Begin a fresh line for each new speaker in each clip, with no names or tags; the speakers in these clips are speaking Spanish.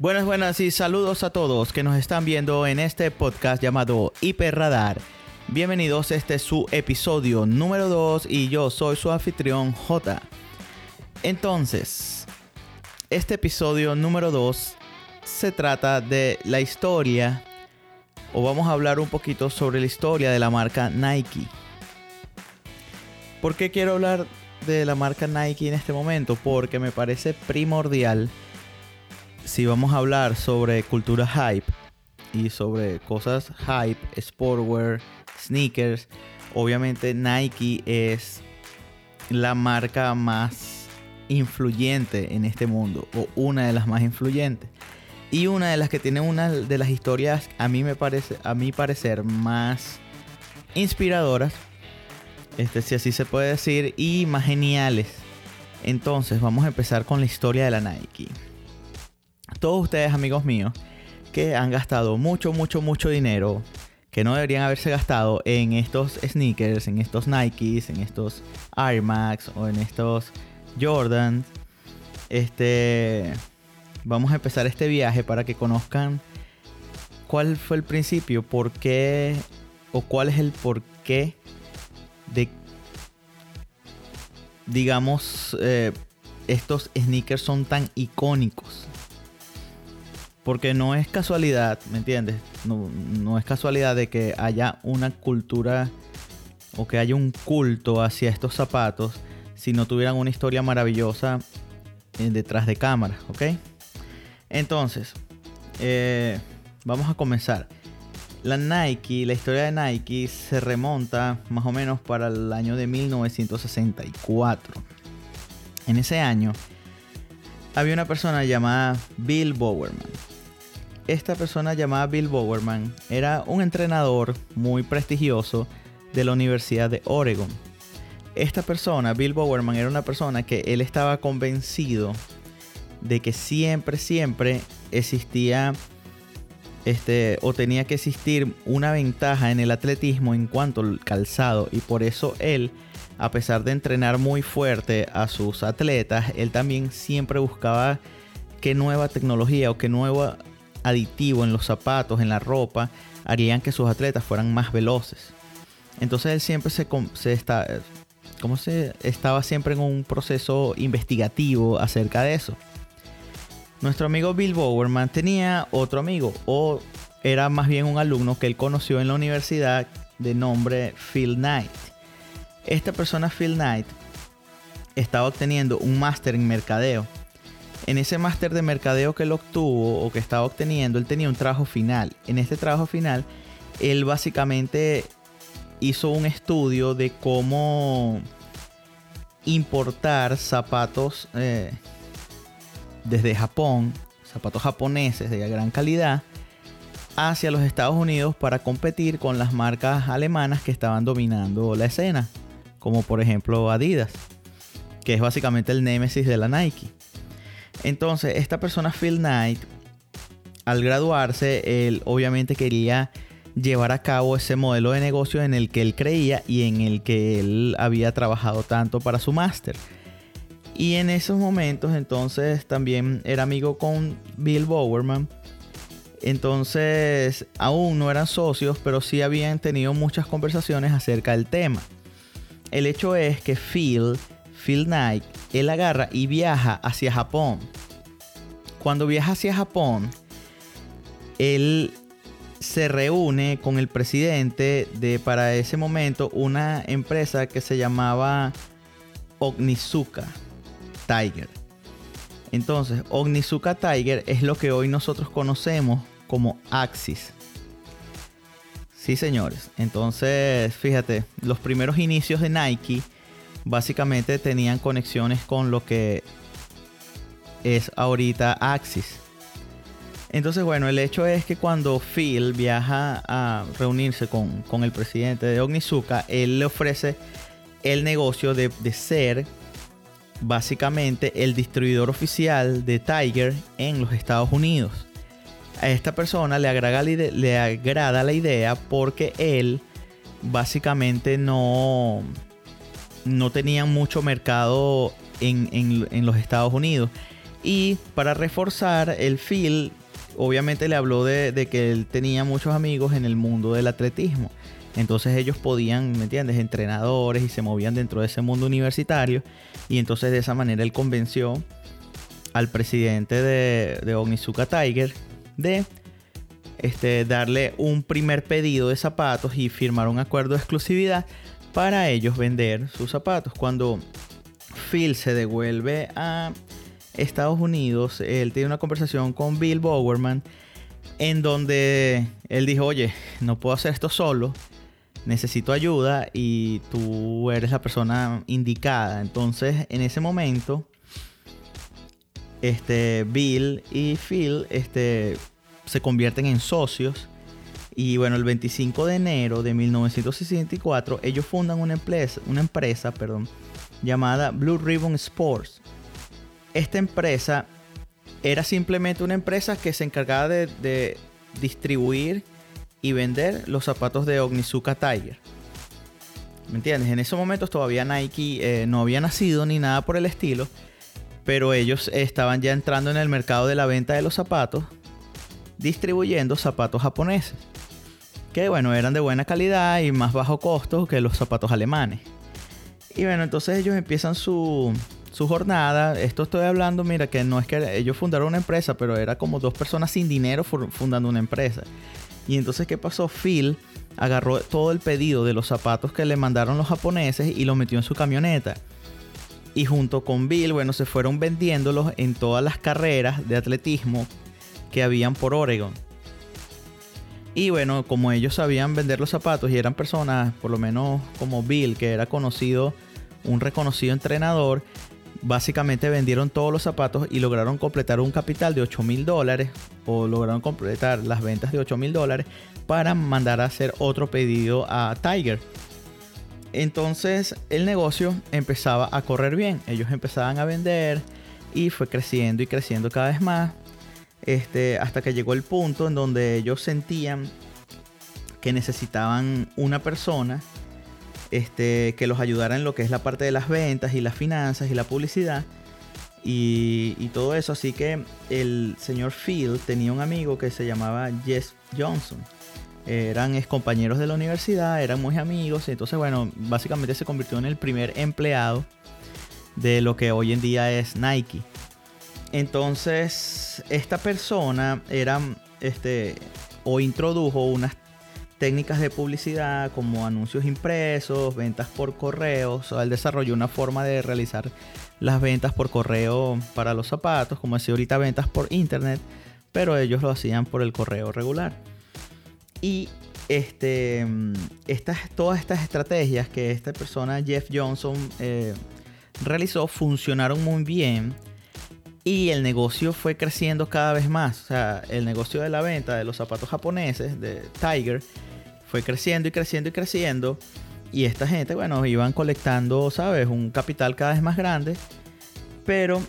Buenas, buenas y saludos a todos que nos están viendo en este podcast llamado Hiperradar. Bienvenidos, este es su episodio número 2 y yo soy su anfitrión J. Entonces, este episodio número 2 se trata de la historia, o vamos a hablar un poquito sobre la historia de la marca Nike. ¿Por qué quiero hablar de la marca Nike en este momento? Porque me parece primordial si vamos a hablar sobre cultura hype y sobre cosas hype, sportwear, sneakers, obviamente Nike es la marca más influyente en este mundo o una de las más influyentes. Y una de las que tiene una de las historias a mí me parece a mi parecer más inspiradoras este si así se puede decir y más geniales. Entonces vamos a empezar con la historia de la Nike todos ustedes amigos míos que han gastado mucho mucho mucho dinero que no deberían haberse gastado en estos sneakers, en estos Nikes, en estos Air Max o en estos Jordan. Este, vamos a empezar este viaje para que conozcan cuál fue el principio, por qué o cuál es el porqué de, digamos, eh, estos sneakers son tan icónicos. Porque no es casualidad, ¿me entiendes? No, es casualidad de que haya una cultura o que haya un culto hacia estos zapatos si no tuvieran una historia maravillosa eh, detrás de cámara, ¿ok? Entonces, eh, vamos a comenzar. La Nike, la historia de Nike se remonta más o menos para el año de 1964. En ese año había una persona llamada Bill Bowerman esta persona llamada Bill Bowerman era un entrenador muy prestigioso de la Universidad de Oregon. Esta persona, Bill Bowerman, era una persona que él estaba convencido de que siempre, siempre existía este, o tenía que existir una ventaja en el atletismo en cuanto al calzado y por eso él, a pesar de entrenar muy fuerte a sus atletas, él también siempre buscaba qué nueva tecnología o qué nueva aditivo en los zapatos, en la ropa, harían que sus atletas fueran más veloces. Entonces él siempre se, está, como se estaba siempre en un proceso investigativo acerca de eso. Nuestro amigo Bill Bowerman tenía otro amigo, o era más bien un alumno que él conoció en la universidad de nombre Phil Knight. Esta persona, Phil Knight, estaba obteniendo un máster en mercadeo en ese máster de mercadeo que él obtuvo o que estaba obteniendo, él tenía un trabajo final. En este trabajo final, él básicamente hizo un estudio de cómo importar zapatos eh, desde Japón, zapatos japoneses de gran calidad, hacia los Estados Unidos para competir con las marcas alemanas que estaban dominando la escena, como por ejemplo Adidas, que es básicamente el némesis de la Nike. Entonces, esta persona, Phil Knight, al graduarse, él obviamente quería llevar a cabo ese modelo de negocio en el que él creía y en el que él había trabajado tanto para su máster. Y en esos momentos entonces también era amigo con Bill Bowerman. Entonces aún no eran socios, pero sí habían tenido muchas conversaciones acerca del tema. El hecho es que Phil Phil Knight, él agarra y viaja hacia Japón. Cuando viaja hacia Japón, él se reúne con el presidente de para ese momento una empresa que se llamaba Ognizuka Tiger. Entonces, Ognizuka Tiger es lo que hoy nosotros conocemos como Axis. Sí, señores. Entonces, fíjate, los primeros inicios de Nike básicamente tenían conexiones con lo que es ahorita Axis. Entonces, bueno, el hecho es que cuando Phil viaja a reunirse con, el presidente de Ognizuka, él le ofrece el negocio de, ser básicamente el distribuidor oficial de Tiger en los Estados Unidos. A esta persona le agrada, le agrada la idea porque él básicamente no, no tenían mucho mercado en, los Estados Unidos. Y para reforzar el Phil, obviamente le habló de, de que él tenía muchos amigos en el mundo del atletismo. Entonces ellos podían, ¿me entiendes?, entrenadores y se movían dentro de ese mundo universitario. Y entonces de esa manera él convenció al presidente de, de Onitsuka Tiger de este, darle un primer pedido de zapatos y firmar un acuerdo de exclusividad para ellos vender sus zapatos. Cuando Phil se devuelve a Estados Unidos, él tiene una conversación con Bill Bowerman en donde él dijo, oye, no puedo hacer esto solo, necesito ayuda y tú eres la persona indicada. Entonces, en ese momento, este, Bill y Phil este, se convierten en socios. Y bueno, el 25 de enero de 1964, ellos fundan una empresa, una empresa perdón, llamada Blue Ribbon Sports. Esta empresa era simplemente una empresa que se encargaba de, distribuir y vender los zapatos de Ognizuka Tiger. ¿Me entiendes? En esos momentos todavía Nike eh, no había nacido ni nada por el estilo, pero ellos estaban ya entrando en el mercado de la venta de los zapatos, distribuyendo zapatos japoneses, que bueno, eran de buena calidad y más bajo costo que los zapatos alemanes. Y bueno, entonces ellos empiezan su, su jornada. Esto estoy hablando, mira, que no es que ellos fundaron una empresa, pero era como dos personas sin dinero fundando una empresa. Y entonces, ¿qué pasó? Phil agarró todo el pedido de los zapatos que le mandaron los japoneses y los metió en su camioneta. Y junto con Bill, bueno, se fueron vendiéndolos en todas las carreras de atletismo que habían por Oregon. Y bueno, como ellos sabían vender los zapatos y eran personas, por lo menos como Bill, que era conocido, un reconocido entrenador, básicamente vendieron todos los zapatos y lograron completar un capital de 8 mil dólares o lograron completar las ventas de 8 mil dólares para mandar a hacer otro pedido a Tiger. Entonces el negocio empezaba a correr bien, ellos empezaban a vender y fue creciendo y creciendo cada vez más este, hasta que llegó el punto en donde ellos sentían que necesitaban una persona este, que los ayudara en lo que es la parte de las ventas y las finanzas y la publicidad y, todo eso. Así que el señor Phil tenía un amigo que se llamaba Jess Johnson. Eran ex compañeros de la universidad, eran muy amigos. Entonces, bueno, básicamente se convirtió en el primer empleado de lo que hoy en día es Nike. Entonces, esta persona era, este, o introdujo unas técnicas de publicidad como anuncios impresos, ventas por correo. O él desarrolló una forma de realizar las ventas por correo para los zapatos, como decía ahorita ventas por internet, pero ellos lo hacían por el correo regular. Y este, estas, todas estas estrategias que esta persona, Jeff Johnson, eh, realizó funcionaron muy bien y el negocio fue creciendo cada vez más. O sea, el negocio de la venta de los zapatos japoneses de Tiger fue creciendo y creciendo y creciendo. Y esta gente, bueno, iban colectando, ¿sabes? Un capital cada vez más grande. Pero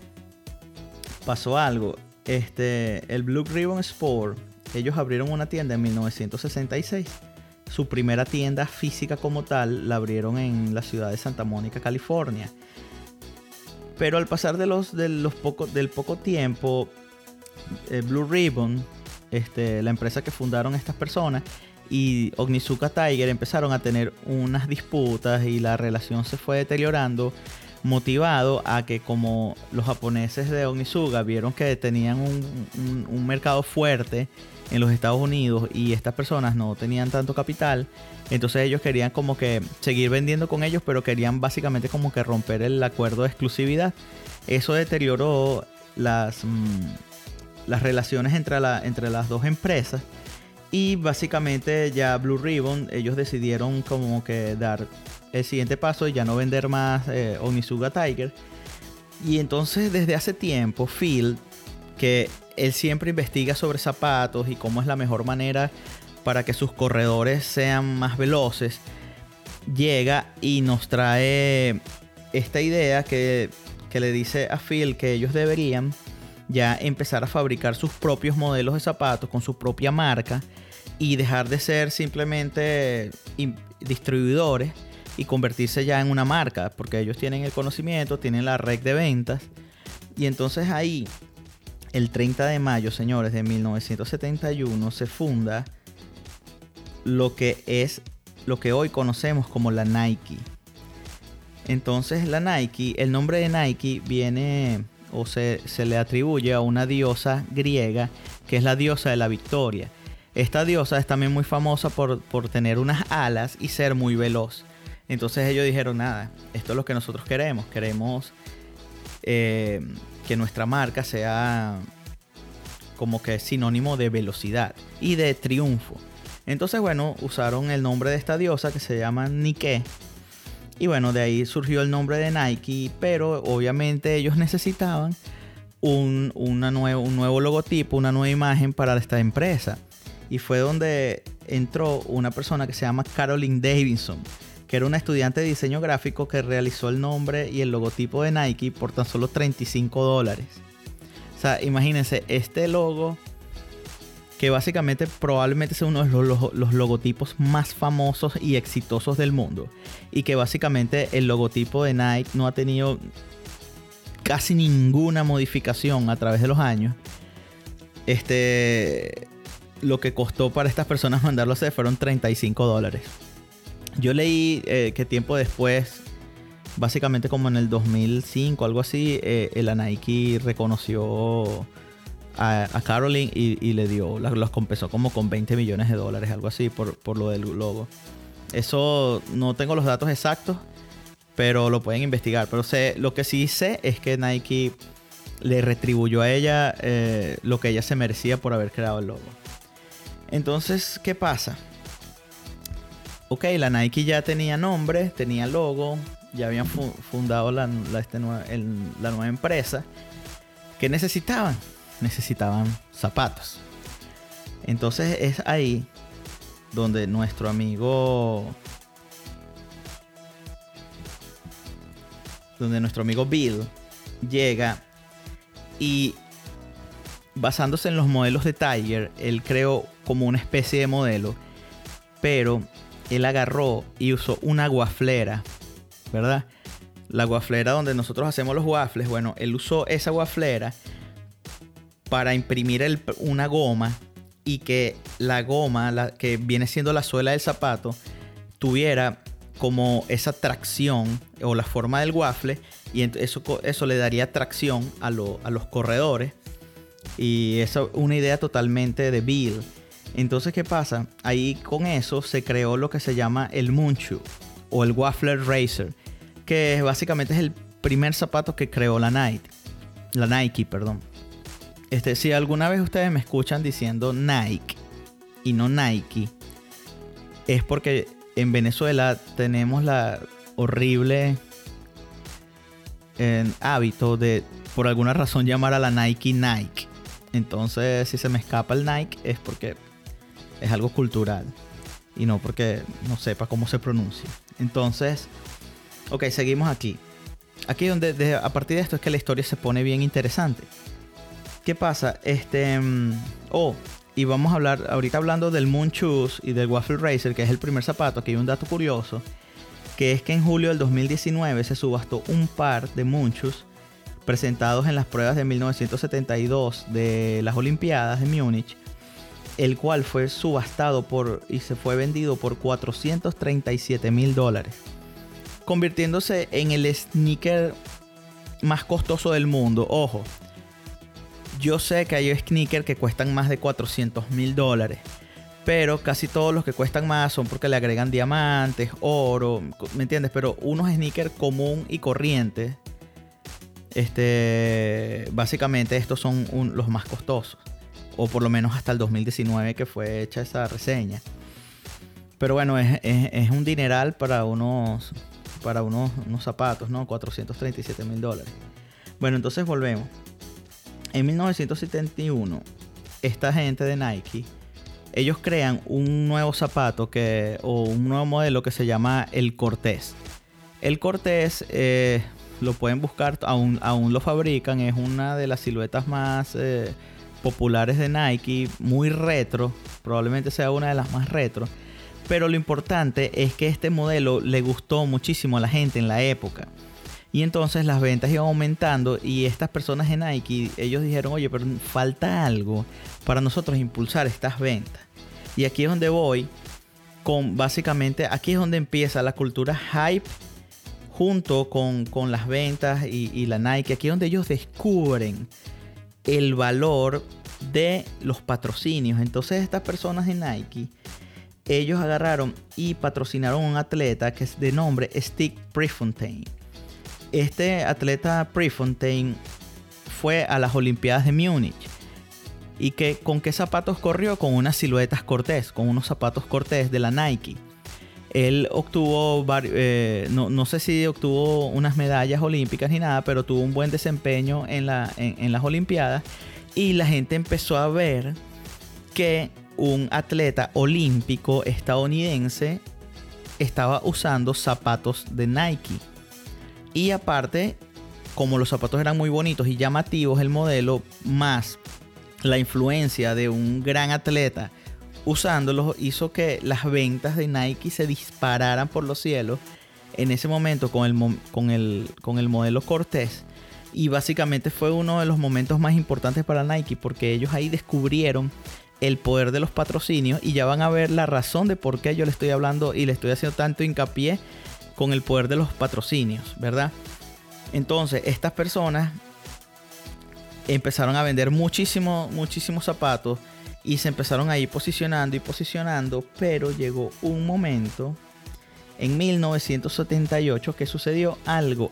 pasó algo. Este, el Blue Ribbon Sport, ellos abrieron una tienda en 1966. Su primera tienda física como tal la abrieron en la ciudad de Santa Mónica, California. Pero al pasar de los, de los del poco tiempo, eh, Blue Ribbon, este, la empresa que fundaron estas personas, y Ognizuka Tiger empezaron a tener unas disputas y la relación se fue deteriorando motivado a que como los japoneses de Ognizuka vieron que tenían un, mercado fuerte en los Estados Unidos y estas personas no tenían tanto capital, entonces ellos querían como que seguir vendiendo con ellos, pero querían básicamente como que romper el acuerdo de exclusividad. Eso deterioró las, mm, las relaciones entre, la, entre las dos empresas y básicamente ya Blue Ribbon, ellos decidieron como que dar el siguiente paso y ya no vender más eh, Tiger. Y entonces desde hace tiempo Phil, que él siempre investiga sobre zapatos y cómo es la mejor manera para que sus corredores sean más veloces, llega y nos trae esta idea que, que le dice a Phil que ellos deberían ya empezar a fabricar sus propios modelos de zapatos con su propia marca y dejar de ser simplemente distribuidores y convertirse ya en una marca, porque ellos tienen el conocimiento, tienen la red de ventas. Y entonces ahí, el 30 de mayo, señores, de 1971, se funda lo que es lo que hoy conocemos como la Nike. Entonces la Nike, el nombre de Nike viene o se, se, le atribuye a una diosa griega que es la diosa de la victoria. Esta diosa es también muy famosa por, por tener unas alas y ser muy veloz. Entonces ellos dijeron, nada, esto es lo que nosotros queremos. Queremos eh, que nuestra marca sea como que sinónimo de velocidad y de triunfo. Entonces, bueno, usaron el nombre de esta diosa que se llama Nike. Y bueno, de ahí surgió el nombre de Nike, pero obviamente ellos necesitaban un, nuevo, un nuevo logotipo, una nueva imagen para esta empresa. Y fue donde entró una persona que se llama Caroline Davidson, que era una estudiante de diseño gráfico que realizó el nombre y el logotipo de Nike por tan solo 35 dólares. O sea, imagínense, este logo, que básicamente probablemente sea uno de los, los, logotipos más famosos y exitosos del mundo. Y que básicamente el logotipo de Nike no ha tenido casi ninguna modificación a través de los años. Este, lo que costó para estas personas mandarlo a hacer fueron 35 dólares. Yo leí eh, que tiempo después, básicamente como en el 2005, algo así, eh, el Nike reconoció a, Caroline y, le dio, los compensó como con 20 millones de dólares, algo así, por, por lo del logo. Eso no tengo los datos exactos, pero lo pueden investigar. Pero sé, lo que sí sé es que Nike le retribuyó a ella eh, lo que ella se merecía por haber creado el logo. Entonces, ¿qué pasa? ok, la Nike ya tenía nombre, tenía logo, ya habían fundado la, este la nueva empresa. ¿Qué necesitaban? Necesitaban zapatos. Entonces es ahí donde nuestro amigo donde nuestro amigo Bill llega y basándose en los modelos de Tiger, él creó como una especie de modelo, pero él agarró y usó una guaflera, ¿verdad? La guaflera donde nosotros hacemos los waffles, bueno, él usó esa guaflera para imprimir una goma y que la goma, que viene siendo la suela del zapato, tuviera como esa tracción o la forma del waffle y eso, eso le daría tracción a, a los corredores y esa es una idea totalmente de Bill entonces, ¿qué pasa? Ahí con eso se creó lo que se llama el Munchu o el Waffler Racer, que básicamente es el primer zapato que creó la Nike. La Nike, perdón. Este, si alguna vez ustedes me escuchan diciendo Nike y no Nike, es porque en Venezuela tenemos la horrible eh, hábito de por alguna razón llamar a la Nike Nike. Entonces, si se me escapa el Nike es porque es algo cultural y no porque no sepa cómo se pronuncia. Entonces, ok, seguimos aquí. Aquí donde a partir de esto es que la historia se pone bien interesante. ¿Qué pasa? Este, mm, oh, y vamos a hablar ahorita hablando del Moon y del Waffle Racer, que es el primer zapato. Aquí hay un dato curioso, que es que en julio del 2019 se subastó un par de Moon presentados en las pruebas de 1972 de las Olimpiadas de Múnich el cual fue subastado por y se fue vendido por 437 mil dólares, convirtiéndose en el sneaker más costoso del mundo. Ojo, yo sé que hay sneakers que cuestan más de 400 mil dólares, pero casi todos los que cuestan más son porque le agregan diamantes, oro, ¿me entiendes? Pero unos sneakers común y corriente, este, básicamente estos son los más costosos o por lo menos hasta el 2019 que fue hecha esa reseña. Pero bueno, es, un dineral para unos, para unos, unos zapatos, ¿no? 437 mil dólares. Bueno, entonces volvemos. En 1971, esta gente de Nike, ellos crean un nuevo zapato que, o un nuevo modelo que se llama el Cortés. El Cortés eh, lo pueden buscar, aún, aún lo fabrican, es una de las siluetas más... Eh, populares de Nike, muy retro, probablemente sea una de las más retro. Pero lo importante es que este modelo le gustó muchísimo a la gente en la época. Y entonces las ventas iban aumentando y estas personas en Nike, ellos dijeron, oye, pero falta algo para nosotros impulsar estas ventas. Y aquí es donde voy con básicamente, aquí es donde empieza la cultura hype junto con, las ventas y, la Nike. Aquí es donde ellos descubren el valor de los patrocinios. Entonces estas personas en Nike, ellos agarraron y patrocinaron a un atleta que es de nombre Stick Prefontaine este atleta Prefontaine fue a las Olimpiadas de Múnich. ¿Y que, con qué zapatos corrió? Con unas siluetas Cortés, con unos zapatos Cortés de la Nike. Él obtuvo, eh, no, sé si obtuvo unas medallas olímpicas ni nada, pero tuvo un buen desempeño en las Olimpiadas. Y la gente empezó a ver que un atleta olímpico estadounidense estaba usando zapatos de Nike. Y aparte, como los zapatos eran muy bonitos y llamativos, el modelo, más la influencia de un gran atleta usándolos, hizo que las ventas de Nike se dispararan por los cielos en ese momento con el, con el, con el modelo Cortés. Y básicamente fue uno de los momentos más importantes para Nike porque ellos ahí descubrieron el poder de los patrocinios y ya van a ver la razón de por qué yo le estoy hablando y le estoy haciendo tanto hincapié con el poder de los patrocinios, ¿verdad? Entonces, estas personas empezaron a vender muchísimo, muchísimos zapatos y se empezaron a ir posicionando y posicionando, pero llegó un momento en 1978 que sucedió algo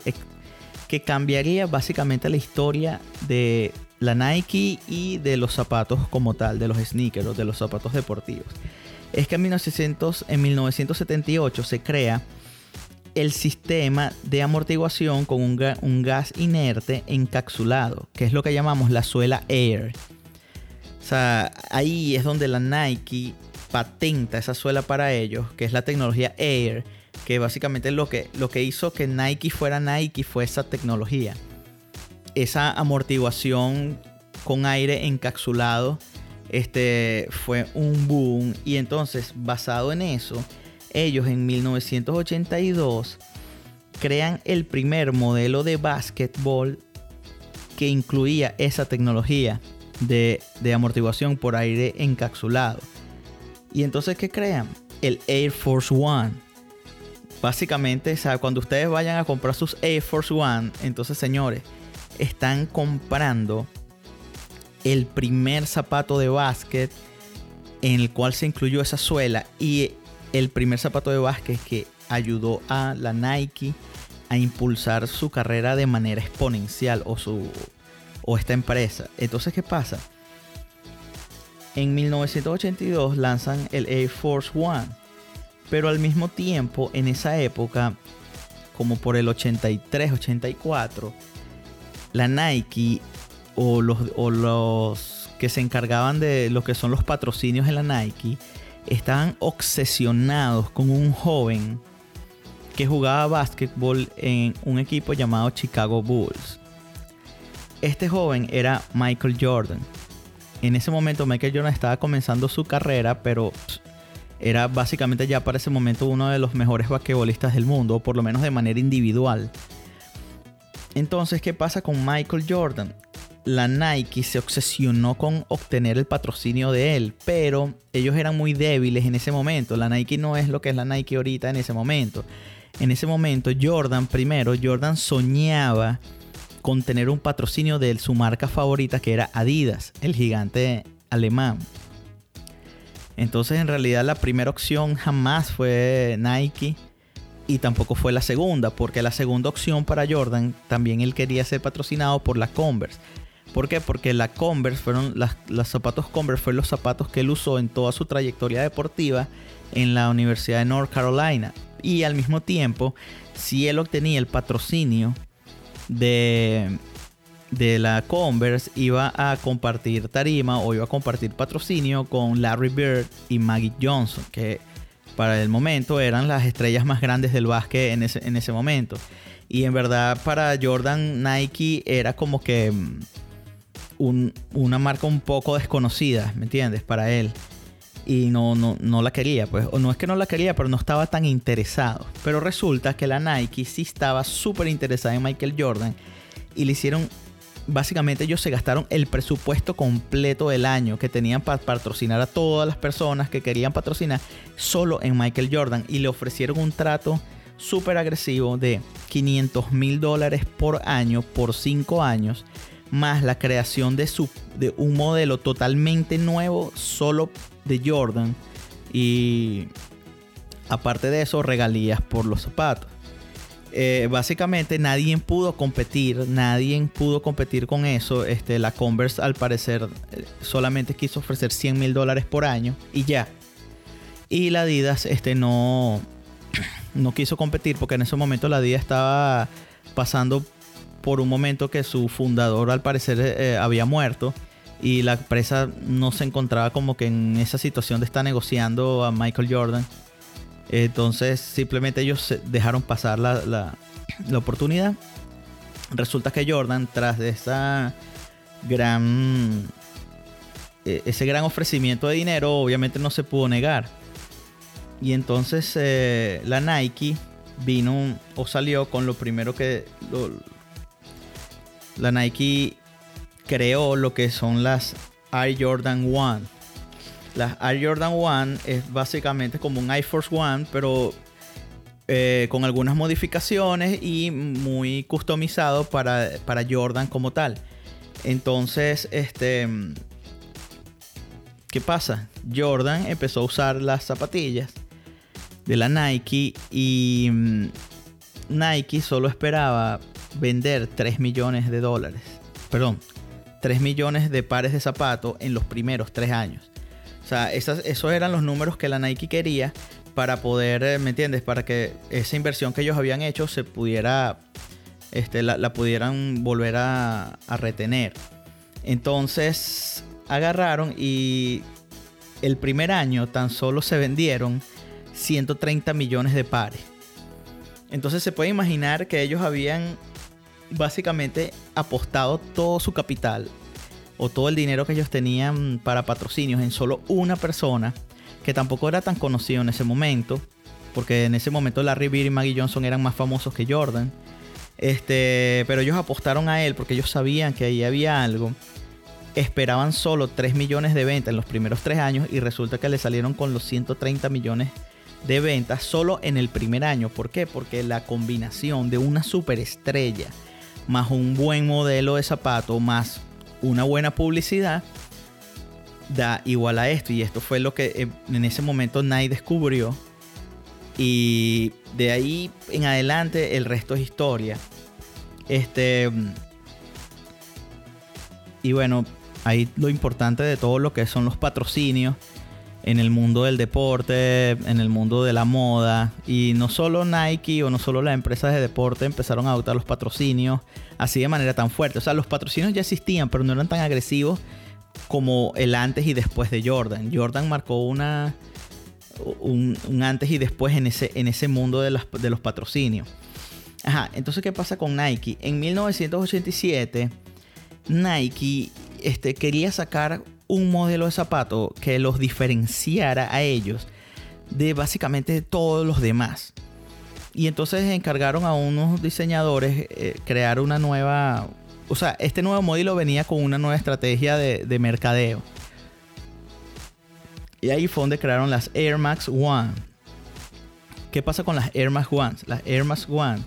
que cambiaría básicamente la historia de la Nike y de los zapatos como tal, de los sneakers, de los zapatos deportivos. Es que en, 1900, en 1978 se crea el sistema de amortiguación con un, gas inerte encapsulado, que es lo que llamamos la suela Air. O sea, ahí es donde la Nike patenta esa suela para ellos, que es la tecnología Air, que básicamente lo que, lo que hizo que Nike fuera Nike fue esa tecnología. Esa amortiguación con aire encapsulado este, fue un boom y entonces basado en eso ellos en 1982 crean el primer modelo de básquetbol que incluía esa tecnología de, amortiguación por aire encapsulado. Y entonces, ¿qué crean? El Air Force One. Básicamente, cuando ustedes vayan a comprar sus Air Force One, entonces, señores, están comprando el primer zapato de básquet en el cual se incluyó esa suela y el primer zapato de básquet que ayudó a la Nike a impulsar su carrera de manera exponencial o, su, o esta empresa. Entonces, ¿qué pasa? En 1982 lanzan el Air Force One, pero al mismo tiempo, en esa época, como por el 83-84, la Nike o los, o los que se encargaban de lo que son los patrocinios en la Nike, estaban obsesionados con un joven que jugaba básquetbol en un equipo llamado Chicago Bulls. Este joven era Michael Jordan. En ese momento Michael Jordan estaba comenzando su carrera, pero era básicamente ya para ese momento uno de los mejores basquetbolistas del mundo, o por lo menos de manera individual. Entonces, ¿qué pasa con Michael Jordan? La Nike se obsesionó con obtener el patrocinio de él, pero ellos eran muy débiles en ese momento. La Nike no es lo que es la Nike ahorita en ese momento. En ese momento, Jordan, primero, Jordan soñaba con tener un patrocinio de su marca favorita que era Adidas, el gigante alemán. Entonces, en realidad, la primera opción jamás fue Nike y tampoco fue la segunda, porque la segunda opción para Jordan también él quería ser patrocinado por la Converse. ¿Por qué? Porque la Converse fueron los zapatos Converse fueron los zapatos que él usó en toda su trayectoria deportiva en la Universidad de North Carolina. Y al mismo tiempo, si él obtenía el patrocinio de, de la Converse, iba a compartir tarima o iba a compartir patrocinio con Larry Bird y Maggie Johnson, que para el momento eran las estrellas más grandes del básquet en ese, en ese momento. Y en verdad para Jordan Nike era como que una marca un poco desconocida, ¿me entiendes? Para él. y no, no, no la quería, pues, o no es que no la quería, pero no estaba tan interesado. Pero resulta que la Nike sí estaba súper interesada en Michael Jordan y le hicieron, básicamente ellos se gastaron el presupuesto completo del año que tenían para patrocinar a todas las personas que querían patrocinar solo en Michael Jordan y le ofrecieron un trato súper agresivo de 500 mil dólares por año por 5 años más la creación de, su, de un modelo totalmente nuevo solo de Jordan y aparte de eso regalías por los zapatos. Eh, básicamente nadie pudo competir, nadie pudo competir con eso. Este, la Converse al parecer eh, solamente quiso ofrecer 100 mil dólares por año y ya. Y la Adidas este, no, no quiso competir porque en ese momento la Adidas estaba pasando por un momento que su fundador al parecer eh, había muerto y la empresa no se encontraba como que en esa situación de estar negociando a Michael Jordan. Entonces simplemente ellos dejaron pasar la, la, oportunidad. Resulta que Jordan, tras de esa gran e, ese gran ofrecimiento de dinero, obviamente no se pudo negar. Y entonces eh, la Nike vino o salió con lo primero que la Nike creó lo que son las Air Jordan 1. Las Air Jordan 1 es básicamente como un Air Force One, pero eh, con algunas modificaciones y muy customizado para, para Jordan como tal. Entonces, este. ¿Qué pasa? Jordan empezó a usar las zapatillas de la Nike y mm, Nike solo esperaba vender 3 millones de dólares. Perdón, 3 millones de pares de zapatos en los primeros 3 años. O sea, esos eran los números que la Nike quería para poder, eh, ¿me entiendes? Para que esa inversión que ellos habían hecho se pudiera, este, la, pudieran volver a, a retener. Entonces agarraron y el primer año tan solo se vendieron 130 millones de pares. Entonces se puede imaginar que ellos habían básicamente apostado todo su capital o todo el dinero que ellos tenían para patrocinios en solo una persona, que tampoco era tan conocido en ese momento, porque en ese momento Larry Bird y Maggie Johnson eran más famosos que Jordan. Este, pero ellos apostaron a él porque ellos sabían que ahí había algo. Esperaban solo 3 millones de ventas en los primeros 3 años y resulta que le salieron con los 130 millones de ventas solo en el primer año. ¿Por qué? Porque la combinación de una superestrella más un buen modelo de zapato, más una buena publicidad, da igual a esto. Y esto fue lo que eh, en ese momento Nike descubrió. Y de ahí en adelante el resto es historia. Este. Y bueno, ahí lo importante de todo lo que son los patrocinios en el mundo del deporte, en el mundo de la moda. Y no solo Nike o no solo las empresas de deporte empezaron a adoptar los patrocinios así de manera tan fuerte. O sea, los patrocinios ya existían, pero no eran tan agresivos como el antes y después de Jordan. Jordan marcó una, un, antes y después en ese, en ese mundo de, de los patrocinios. Ajá, entonces, ¿qué pasa con Nike? En 1987, Nike este, quería sacar un modelo de zapato que los diferenciara a ellos de básicamente todos los demás. Y entonces encargaron a unos diseñadores eh, crear una nueva... O sea, este nuevo modelo venía con una nueva estrategia de, de mercadeo. Y ahí fue donde crearon las Air Max One. ¿Qué pasa con las Air Max One? Las Air Max One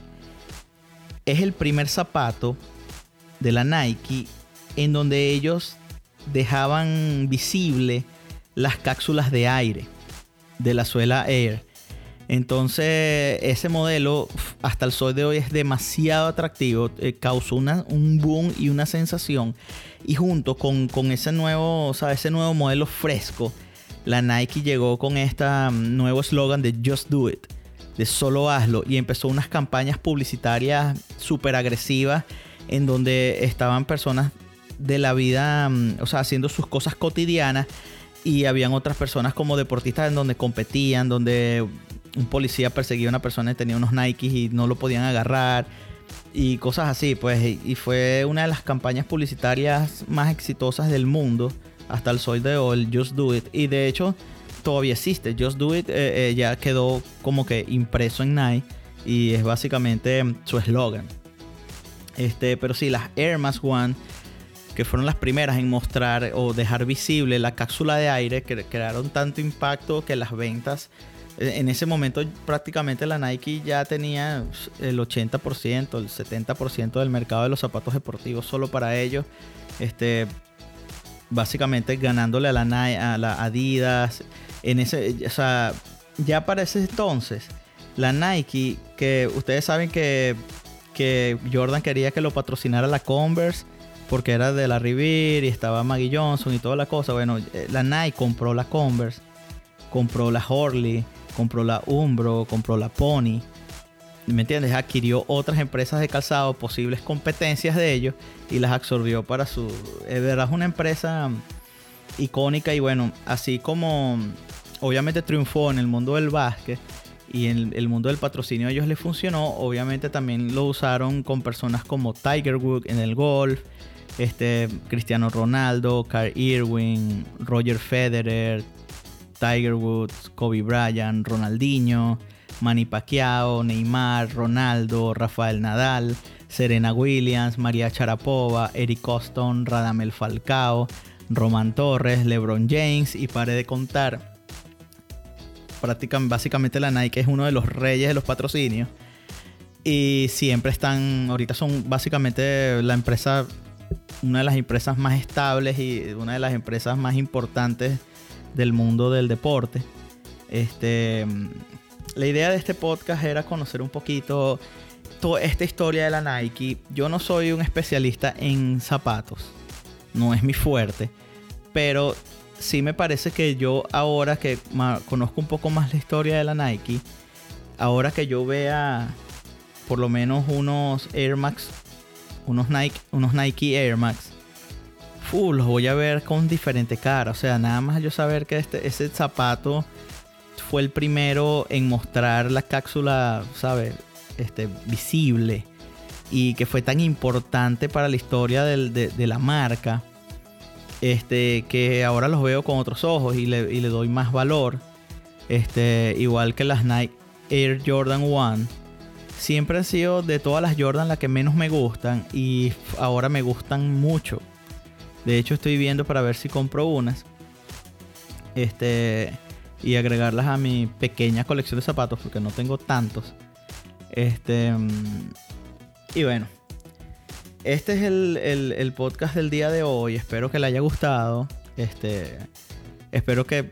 es el primer zapato de la Nike en donde ellos dejaban visible las cápsulas de aire de la suela Air. Entonces, ese modelo hasta el sol de hoy es demasiado atractivo, eh, causó una, un boom y una sensación. Y junto con, ese, nuevo, o ese nuevo modelo fresco, la Nike llegó con este nuevo eslogan de Just Do It, de solo hazlo, y empezó unas campañas publicitarias súper agresivas en donde estaban personas de la vida, mm, o sea, haciendo sus cosas cotidianas y habían otras personas como deportistas en donde competían, donde un policía perseguía a una persona y tenía unos Nikes y no lo podían agarrar y cosas así, pues, y fue una de las campañas publicitarias más exitosas del mundo hasta el sol de hoy, Just Do It. Y de hecho, todavía existe. Just Do It eh, eh, ya quedó como que impreso en Nike y es básicamente su eslogan. Este, pero sí, las Air Max One, que fueron las primeras en mostrar o dejar visible la cápsula de aire, que crearon tanto impacto que las ventas eh, en ese momento prácticamente la Nike ya tenía el 80%, el 70% del mercado de los zapatos deportivos solo para ellos. Este, básicamente ganándole a la, a la Adidas. En ese, o sea, ya para ese entonces, la Nike, que ustedes saben que, que Jordan quería que lo patrocinara la Converse porque era de la Revere y estaba Maggie Johnson y toda la cosa. Bueno, eh, la Nike compró la Converse, compró la Horley compró la Umbro, compró la Pony. ¿Me entiendes? Adquirió otras empresas de calzado, posibles competencias de ellos, y las absorbió para su. Es verdad, es una empresa icónica y bueno, así como obviamente triunfó en el mundo del básquet y en el mundo del patrocinio a ellos les funcionó, obviamente también lo usaron con personas como Tiger Woods en el golf, este Cristiano Ronaldo, Carl Irwin, Roger Federer, Tiger Woods, Kobe Bryant, Ronaldinho, Manny Pacquiao, Neymar, Ronaldo, Rafael Nadal, Serena Williams, María Charapova, Eric Coston, Radamel Falcao, Roman Torres, LeBron James y pare de contar. Prácticamente, básicamente la Nike es uno de los reyes de los patrocinios. Y siempre están, ahorita son básicamente la empresa, una de las empresas más estables y una de las empresas más importantes del mundo del deporte. Este, la idea de este podcast era conocer un poquito toda esta historia de la Nike. Yo no soy un especialista en zapatos, no es mi fuerte, pero sí me parece que yo ahora que conozco un poco más la historia de la Nike, ahora que yo vea por lo menos unos Air Max, unos Nike, unos Nike Air Max, los voy a ver con diferente cara. O sea, nada más yo saber que este, ese zapato fue el primero en mostrar la cápsula, ¿sabes? Este, visible. Y que fue tan importante para la historia de, la marca. Este, que ahora los veo con otros ojos y le, y le doy más valor. Este, igual que las Nike Air Jordan 1 siempre han sido de todas las Jordan las que menos me gustan y ahora me gustan mucho. De hecho, estoy viendo para ver si compro unas. Este. Y agregarlas a mi pequeña colección de zapatos. Porque no tengo tantos. Este. Y bueno. Este es el, podcast del día de hoy. Espero que le haya gustado. Este. Espero que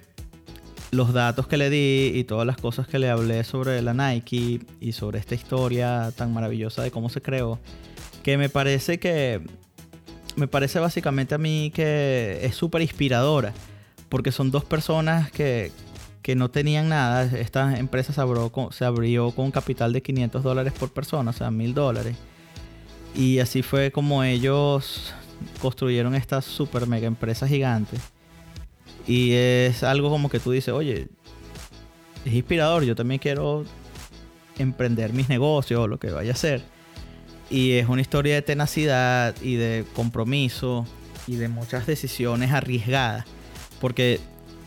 los datos que le di y todas las cosas que le hablé sobre la Nike y sobre esta historia tan maravillosa de cómo se creó, que me parece que me parece básicamente a mí que es súper inspiradora, porque son dos personas que, no tenían nada. Esta empresa se abrió, con, capital de 500 dólares por persona, o sea, 1000 dólares. Y así fue como ellos construyeron esta super mega empresa gigante. Y es algo como que tú dices, oye, es inspirador, yo también quiero emprender mis negocios o lo que vaya a hacer. Y es una historia de tenacidad y de compromiso y de muchas decisiones arriesgadas. Porque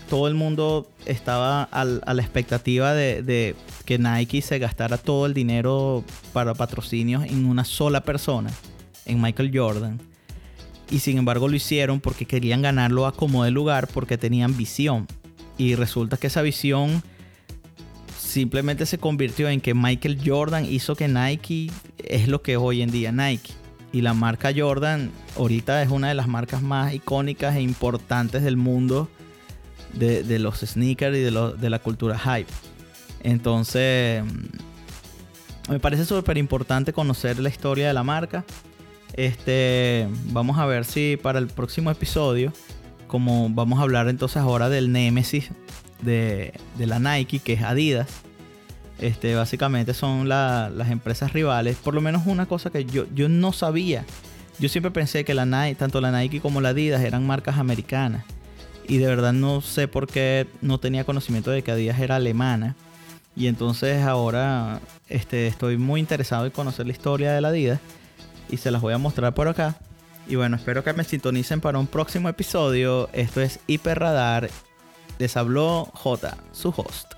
todo el mundo estaba a la expectativa de, que Nike se gastara todo el dinero para patrocinios en una sola persona, en Michael Jordan. Y sin embargo lo hicieron porque querían ganarlo a como de lugar, porque tenían visión. Y resulta que esa visión simplemente se convirtió en que Michael Jordan hizo que Nike es lo que es hoy en día Nike. Y la marca Jordan ahorita es una de las marcas más icónicas e importantes del mundo de, los sneakers y de, de la cultura hype. Entonces, me parece súper importante conocer la historia de la marca. Este, vamos a ver si para el próximo episodio, como vamos a hablar entonces ahora del Nemesis de, de la Nike, que es Adidas este, básicamente son las empresas rivales. Por lo menos una cosa que yo, yo no sabía. Yo siempre pensé que la Nike, tanto la Nike como la Adidas eran marcas americanas. Y de verdad no sé por qué no tenía conocimiento de que Adidas era alemana. Y entonces ahora este, estoy muy interesado en conocer la historia de la Adidas. Y se las voy a mostrar por acá. Y bueno, espero que me sintonicen para un próximo episodio. Esto es Hiperradar Les habló J, su host.